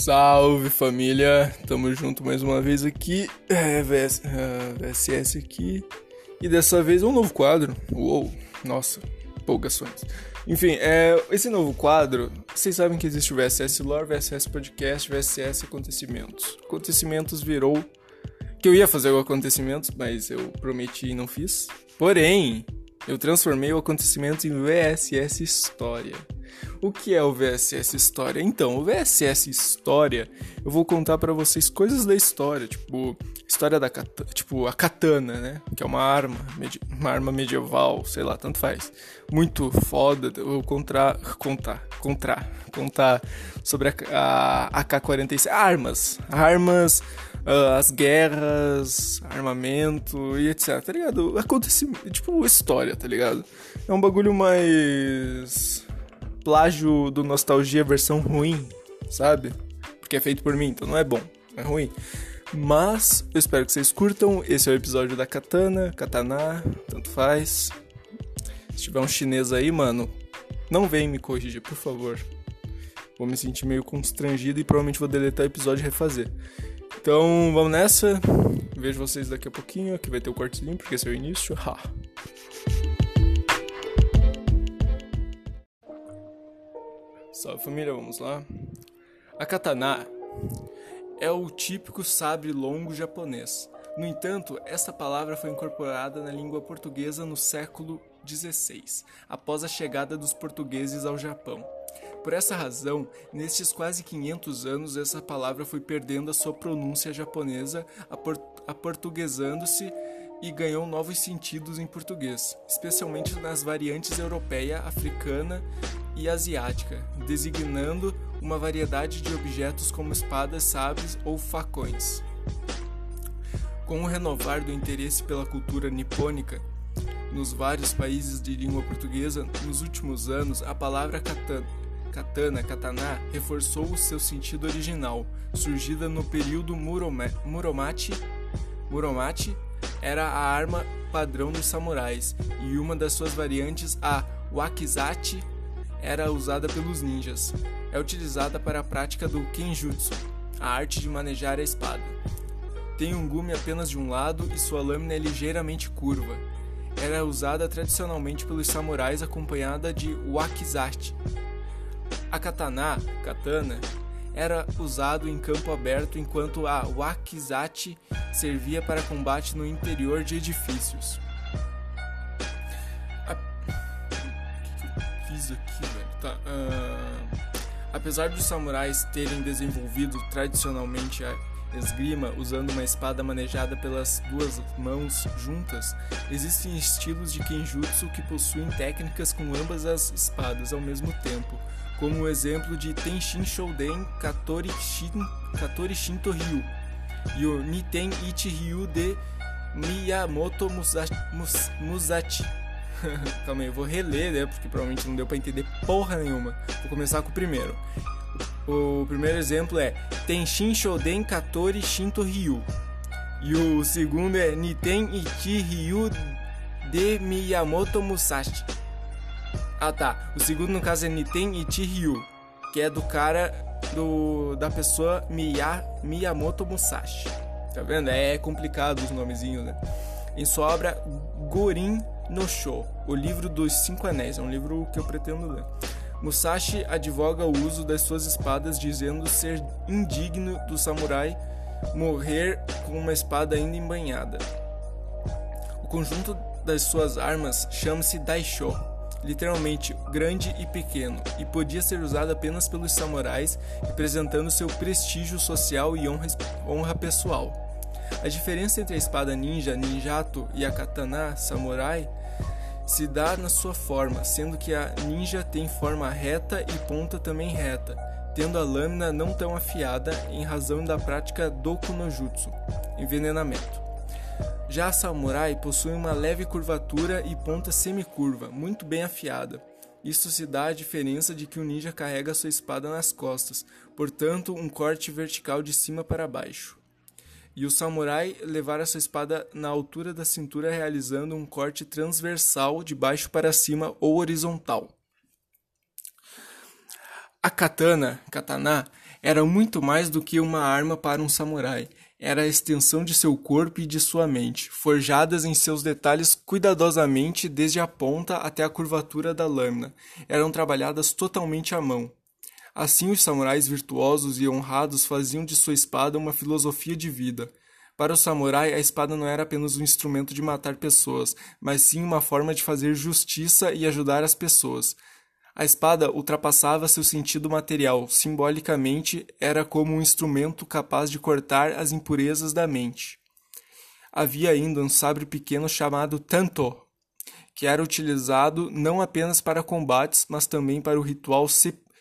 Salve família, tamo junto mais uma vez aqui, é, VS, uh, VSS aqui, e dessa vez um novo quadro, uou, nossa, empolgações. Enfim, é, esse novo quadro, vocês sabem que existe o VSS Lore, VSS Podcast, VSS Acontecimentos. Acontecimentos virou que eu ia fazer o acontecimento, mas eu prometi e não fiz. Porém, eu transformei o acontecimento em VSS História. O que é o VSS História? Então, o VSS História, eu vou contar para vocês coisas da história, tipo, história da tipo, a katana, né? Que é uma arma, uma arma medieval, sei lá, tanto faz. Muito foda, eu vou contar, contar, contar, contar sobre a, a AK-47, armas, armas, uh, as guerras, armamento e etc, tá ligado? Acontecimento, tipo, história, tá ligado? É um bagulho mais plágio do Nostalgia versão ruim, sabe? Porque é feito por mim, então não é bom, é ruim. Mas eu espero que vocês curtam. Esse é o episódio da Katana, Katana, tanto faz. Se tiver um chinês aí, mano, não vem me corrigir, por favor. Vou me sentir meio constrangido e provavelmente vou deletar o episódio e refazer. Então vamos nessa. Vejo vocês daqui a pouquinho. Aqui vai ter o cortezinho, porque esse é o início. Ha. Salve família, vamos lá. A katana é o típico sabre longo japonês. No entanto, essa palavra foi incorporada na língua portuguesa no século XVI, após a chegada dos portugueses ao Japão. Por essa razão, nestes quase 500 anos, essa palavra foi perdendo a sua pronúncia japonesa, aportuguesando-se e ganhou novos sentidos em português, especialmente nas variantes europeia, africana e asiática, designando uma variedade de objetos como espadas, sabres ou facões. Com o renovar do interesse pela cultura nipônica nos vários países de língua portuguesa, nos últimos anos a palavra katana, katana, katana reforçou o seu sentido original, surgida no período Muromachi, Muromachi era a arma padrão dos samurais, e uma das suas variantes, a wakizachi, era usada pelos ninjas. É utilizada para a prática do kenjutsu, a arte de manejar a espada. Tem um gume apenas de um lado e sua lâmina é ligeiramente curva. Era usada tradicionalmente pelos samurais acompanhada de wakizachi. A katana, katana, era usado em campo aberto enquanto a wakizachi servia para combate no interior de edifícios. Aqui, velho? Tá, uh... Apesar dos samurais terem desenvolvido tradicionalmente a esgrima usando uma espada manejada pelas duas mãos juntas, existem estilos de kenjutsu que possuem técnicas com ambas as espadas ao mesmo tempo, como o exemplo de Tenshin Shouden Katori, Shin, Katori Shinto Ryu e o Niten Ichi Ryu de Miyamoto Musashi. Musashi. Calma aí, eu vou reler, né? Porque provavelmente não deu para entender porra nenhuma. Vou começar com o primeiro. O primeiro exemplo é Tenshin Shoden Katori Shinto Ryu. E o segundo é Niten Ichi Ryu de Miyamoto Musashi. Ah tá, o segundo no caso é Niten Ichi Ryu, que é do cara do da pessoa Miya, Miyamoto Musashi. Tá vendo? É complicado os nomezinhos, né? Em sua obra Gorin no Sho, o livro dos Cinco Anéis, é um livro que eu pretendo ler. Musashi advoga o uso das suas espadas, dizendo ser indigno do samurai morrer com uma espada ainda embanhada. O conjunto das suas armas chama-se Daisho, literalmente grande e pequeno, e podia ser usado apenas pelos samurais, representando seu prestígio social e honra, honra pessoal. A diferença entre a espada ninja, ninjato e a katana samurai se dá na sua forma, sendo que a ninja tem forma reta e ponta também reta, tendo a lâmina não tão afiada em razão da prática Doku no Jutsu, envenenamento. Já a samurai possui uma leve curvatura e ponta semicurva, muito bem afiada. Isso se dá à diferença de que o ninja carrega sua espada nas costas, portanto, um corte vertical de cima para baixo e o samurai levar sua espada na altura da cintura, realizando um corte transversal de baixo para cima ou horizontal. A katana, katana, Era muito mais do que uma arma para um samurai. Era a extensão de seu corpo e de sua mente, forjadas em seus detalhes cuidadosamente desde a ponta até a curvatura da lâmina. Eram trabalhadas totalmente à mão. Assim, os samurais virtuosos e honrados faziam de sua espada uma filosofia de vida. Para o samurai, a espada não era apenas um instrumento de matar pessoas, mas sim uma forma de fazer justiça e ajudar as pessoas. A espada ultrapassava seu sentido material, simbolicamente era como um instrumento capaz de cortar as impurezas da mente. Havia ainda um sabre pequeno chamado tanto, que era utilizado não apenas para combates, mas também para o ritual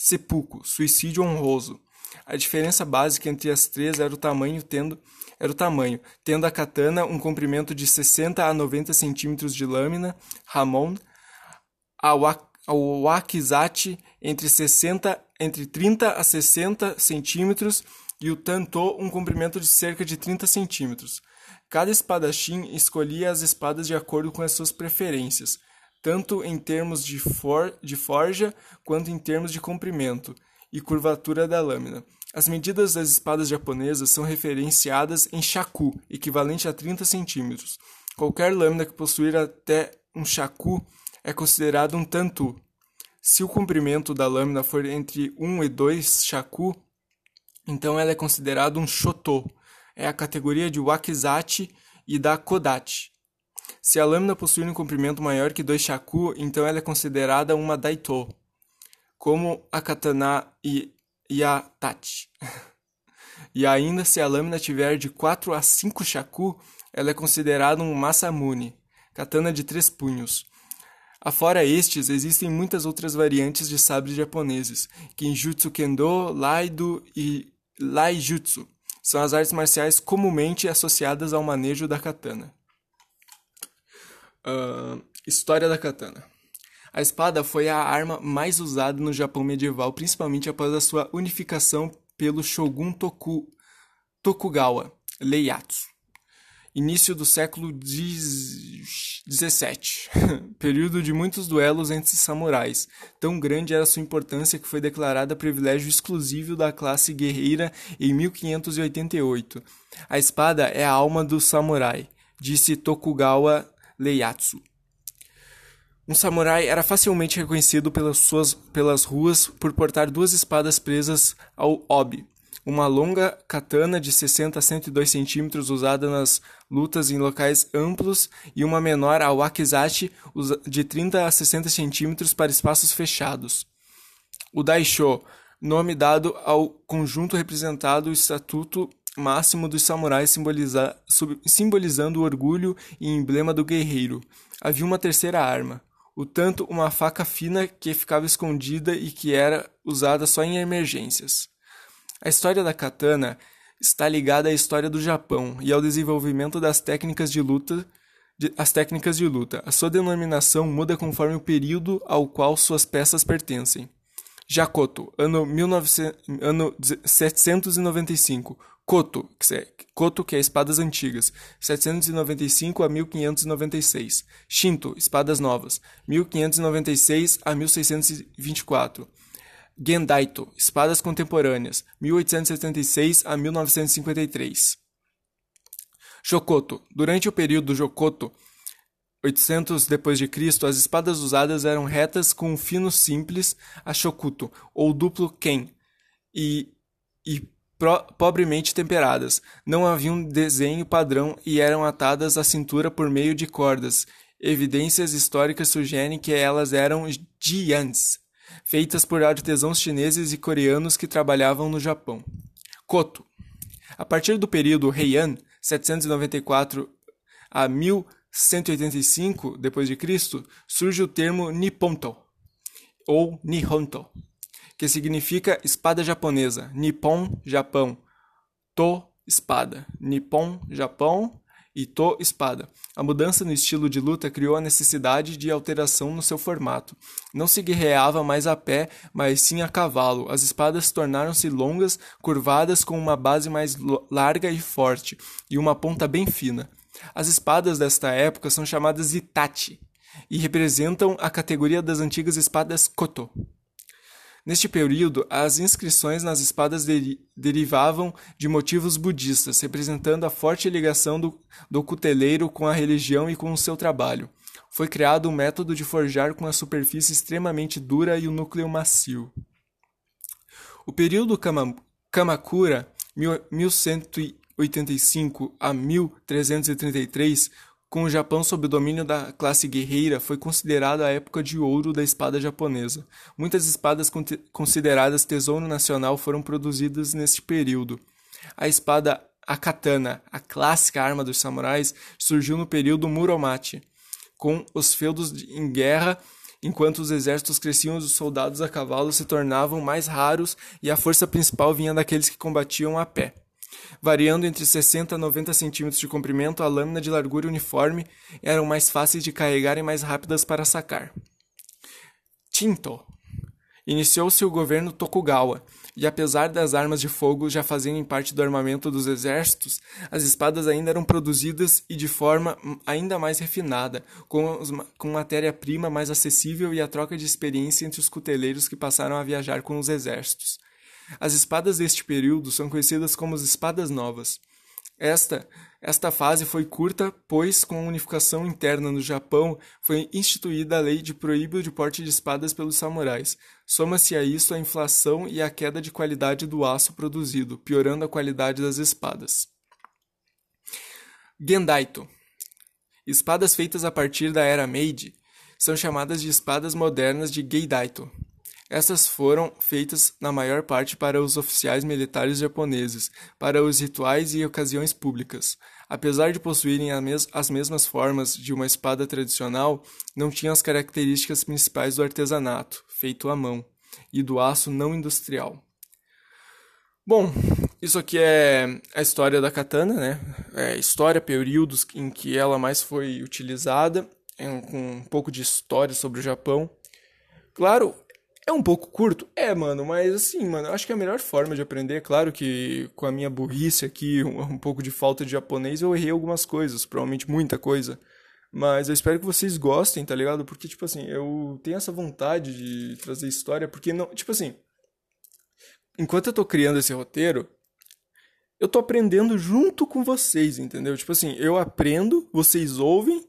seppuku, suicídio honroso. A diferença básica entre as três era o tamanho, tendo era o tamanho, tendo a katana um comprimento de 60 a 90 centímetros de lâmina, Ramon, a Wakizate entre 60 entre 30 a 60 centímetros e o Tanto um comprimento de cerca de 30 centímetros. Cada espadachim escolhia as espadas de acordo com as suas preferências, tanto em termos de, for, de forja quanto em termos de comprimento e curvatura da lâmina. As medidas das espadas japonesas são referenciadas em shaku, equivalente a 30 centímetros. Qualquer lâmina que possuir até um shaku é considerado um tantu. Se o comprimento da lâmina for entre 1 e 2 shaku, então ela é considerada um shoto. É a categoria de wakizachi e da kodachi. Se a lâmina possuir um comprimento maior que 2 shaku, então ela é considerada uma daito, como a katana e, e a tachi. e ainda se a lâmina tiver de 4 a 5 shaku, ela é considerada um masamune, katana de três punhos. Afora estes, existem muitas outras variantes de sabres japoneses, Kinjutsu Kendo, Laido e Laijutsu. São as artes marciais comumente associadas ao manejo da katana. Uh, história da katana. A espada foi a arma mais usada no Japão medieval, principalmente após a sua unificação pelo Shogun Toku, Tokugawa Ieyasu início do século XVII, período de muitos duelos entre samurais. Tão grande era sua importância que foi declarada privilégio exclusivo da classe guerreira em 1588. A espada é a alma do samurai, disse Tokugawa Ieyasu. Um samurai era facilmente reconhecido pelas, suas, pelas ruas por portar duas espadas presas ao obi, uma longa katana de 60 a 102 centímetros usada nas lutas em locais amplos e uma menor a wakizashi de 30 a 60 centímetros para espaços fechados. O daisho, nome dado ao conjunto representado o estatuto máximo dos samurais simboliza, simbolizando o orgulho e emblema do guerreiro. Havia uma terceira arma, o tanto uma faca fina que ficava escondida e que era usada só em emergências. A história da katana está ligada à história do Japão e ao desenvolvimento das técnicas de luta de, as técnicas de luta. A sua denominação muda conforme o período ao qual suas peças pertencem. Jakoto, ano, 19, ano 795. Koto, que é, Koto, que é espadas antigas, 795 a 1596. Shinto, espadas novas, 1596 a 1624. Gendaito, Espadas Contemporâneas, 1876 a 1953. Jokoto. Durante o período Jokoto, 800 depois de Cristo, as espadas usadas eram retas com um fino simples a shokuto ou duplo ken e, e pobremente temperadas. Não havia um desenho padrão e eram atadas à cintura por meio de cordas. Evidências históricas sugerem que elas eram jians, feitas por artesãos chineses e coreanos que trabalhavam no Japão. Koto. A partir do período Heian, 794 a 1185 d.C., surge o termo Nipponto ou Nihonto, que significa espada japonesa. Nippon, Japão. To, espada. Nippon, Japão e To espada. A mudança no estilo de luta criou a necessidade de alteração no seu formato. Não se guerreava mais a pé, mas sim a cavalo. As espadas tornaram-se longas, curvadas com uma base mais larga e forte e uma ponta bem fina. As espadas desta época são chamadas Itachi e representam a categoria das antigas espadas Koto. Neste período, as inscrições nas espadas deri derivavam de motivos budistas, representando a forte ligação do, do cuteleiro com a religião e com o seu trabalho. Foi criado um método de forjar com a superfície extremamente dura e o núcleo macio. O período Kama Kamakura, 1185 a 1333, com o Japão sob o domínio da classe guerreira, foi considerado a época de ouro da espada japonesa. Muitas espadas consideradas tesouro nacional foram produzidas neste período. A espada a katana, a clássica arma dos samurais, surgiu no período Muromachi, com os feudos em guerra, enquanto os exércitos cresciam, os soldados a cavalo se tornavam mais raros e a força principal vinha daqueles que combatiam a pé variando entre 60 a 90 centímetros de comprimento, a lâmina de largura uniforme eram mais fáceis de carregar e mais rápidas para sacar. Tinto. Iniciou-se o governo Tokugawa, e apesar das armas de fogo já fazerem parte do armamento dos exércitos, as espadas ainda eram produzidas e de forma ainda mais refinada, com, com matéria-prima mais acessível e a troca de experiência entre os cuteleiros que passaram a viajar com os exércitos. As espadas deste período são conhecidas como as espadas novas. Esta, esta fase foi curta, pois com a unificação interna no Japão foi instituída a lei de proíbo de porte de espadas pelos samurais. Soma-se a isso a inflação e a queda de qualidade do aço produzido, piorando a qualidade das espadas. Gendaito Espadas feitas a partir da era Meiji são chamadas de espadas modernas de Geidaito. Essas foram feitas na maior parte para os oficiais militares japoneses, para os rituais e ocasiões públicas. Apesar de possuírem as mesmas formas de uma espada tradicional, não tinham as características principais do artesanato, feito à mão, e do aço não industrial. Bom, isso aqui é a história da katana, né? É história, períodos em que ela mais foi utilizada, com um pouco de história sobre o Japão. Claro, é um pouco curto? É, mano, mas assim, mano, eu acho que é a melhor forma de aprender. Claro que com a minha burrice aqui, um, um pouco de falta de japonês, eu errei algumas coisas, provavelmente muita coisa. Mas eu espero que vocês gostem, tá ligado? Porque, tipo assim, eu tenho essa vontade de trazer história, porque não. Tipo assim. Enquanto eu tô criando esse roteiro, eu tô aprendendo junto com vocês, entendeu? Tipo assim, eu aprendo, vocês ouvem,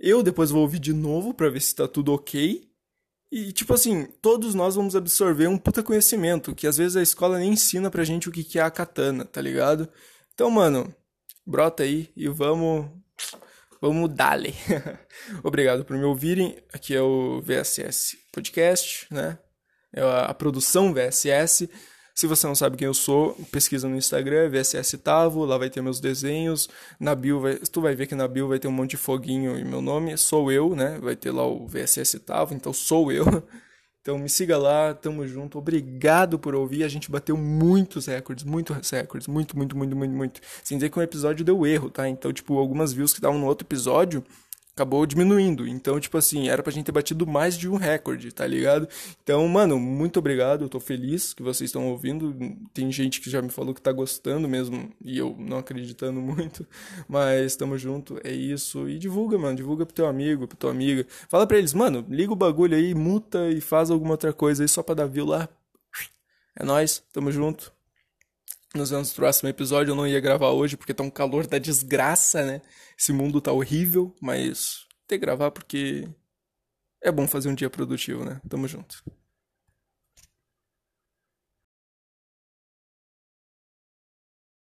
eu depois vou ouvir de novo pra ver se tá tudo ok. E, tipo assim, todos nós vamos absorver um puta conhecimento, que às vezes a escola nem ensina pra gente o que é a katana, tá ligado? Então, mano, brota aí e vamos. Vamos dale. Obrigado por me ouvirem. Aqui é o VSS Podcast, né? É a produção VSS. Se você não sabe quem eu sou, pesquisa no Instagram, VSS Tavo, lá vai ter meus desenhos. Na bio, vai, tu vai ver que na bio vai ter um monte de foguinho e meu nome sou eu, né? Vai ter lá o VSS Tavo, então sou eu. Então me siga lá, tamo junto. Obrigado por ouvir. A gente bateu muitos recordes, muitos recordes, muito, muito, muito, muito, muito. Sem dizer que um episódio deu erro, tá? Então, tipo, algumas views que estavam no outro episódio acabou diminuindo. Então, tipo assim, era pra gente ter batido mais de um recorde, tá ligado? Então, mano, muito obrigado. Eu tô feliz que vocês estão ouvindo. Tem gente que já me falou que tá gostando mesmo, e eu não acreditando muito. Mas tamo junto, é isso. E divulga, mano. Divulga pro teu amigo, pro tua amiga. Fala pra eles, mano, liga o bagulho aí, muta e faz alguma outra coisa aí só pra dar view lá. É nóis, tamo junto. Nos vemos no próximo episódio. Eu não ia gravar hoje porque tá um calor da desgraça, né? Esse mundo tá horrível, mas ter que gravar porque é bom fazer um dia produtivo, né? Tamo junto.